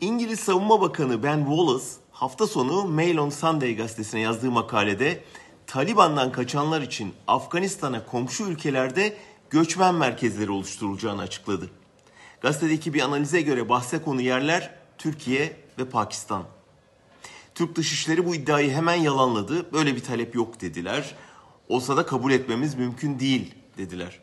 İngiliz Savunma Bakanı Ben Wallace hafta sonu Mail on Sunday gazetesine yazdığı makalede Taliban'dan kaçanlar için Afganistan'a komşu ülkelerde göçmen merkezleri oluşturulacağını açıkladı. Gazetedeki bir analize göre bahse konu yerler Türkiye ve Pakistan. Türk Dışişleri bu iddiayı hemen yalanladı. Böyle bir talep yok dediler. Olsa da kabul etmemiz mümkün değil dediler.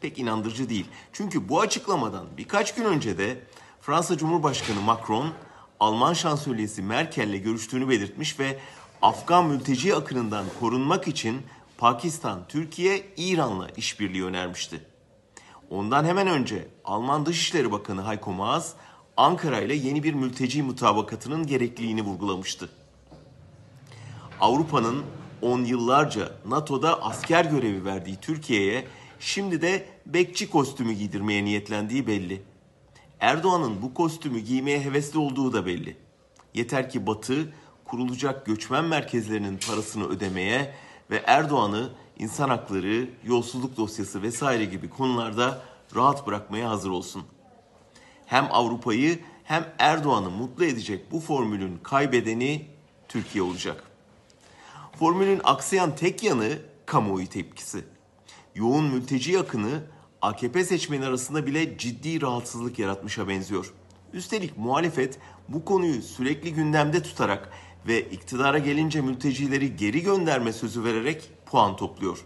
Pek inandırıcı değil. Çünkü bu açıklamadan birkaç gün önce de Fransa Cumhurbaşkanı Macron, Alman şansölyesi Merkel'le görüştüğünü belirtmiş ve Afgan mülteci akınından korunmak için Pakistan, Türkiye, İran'la işbirliği önermişti. Ondan hemen önce Alman Dışişleri Bakanı Heiko Maas, Ankara ile yeni bir mülteci mutabakatının gerekliliğini vurgulamıştı. Avrupa'nın on yıllarca NATO'da asker görevi verdiği Türkiye'ye şimdi de bekçi kostümü giydirmeye niyetlendiği belli. Erdoğan'ın bu kostümü giymeye hevesli olduğu da belli. Yeter ki Batı kurulacak göçmen merkezlerinin parasını ödemeye ve Erdoğan'ı insan hakları, yolsuzluk dosyası vesaire gibi konularda rahat bırakmaya hazır olsun. Hem Avrupa'yı hem Erdoğan'ı mutlu edecek bu formülün kaybedeni Türkiye olacak. Formülün aksayan tek yanı kamuoyu tepkisi. Yoğun mülteci akını AKP seçmeni arasında bile ciddi rahatsızlık yaratmışa benziyor. Üstelik muhalefet bu konuyu sürekli gündemde tutarak ve iktidara gelince mültecileri geri gönderme sözü vererek puan topluyor.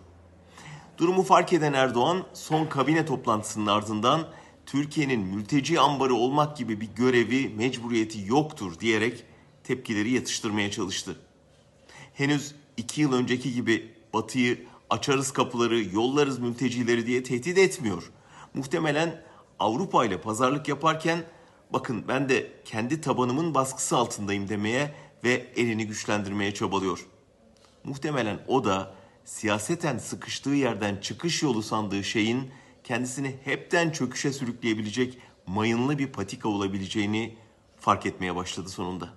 Durumu fark eden Erdoğan son kabine toplantısının ardından Türkiye'nin mülteci ambarı olmak gibi bir görevi, mecburiyeti yoktur diyerek tepkileri yatıştırmaya çalıştı. Henüz iki yıl önceki gibi Batı'yı açarız kapıları, yollarız mültecileri diye tehdit etmiyor. Muhtemelen Avrupa ile pazarlık yaparken bakın ben de kendi tabanımın baskısı altındayım demeye ve elini güçlendirmeye çabalıyor. Muhtemelen o da siyaseten sıkıştığı yerden çıkış yolu sandığı şeyin kendisini hepten çöküşe sürükleyebilecek mayınlı bir patika olabileceğini fark etmeye başladı sonunda.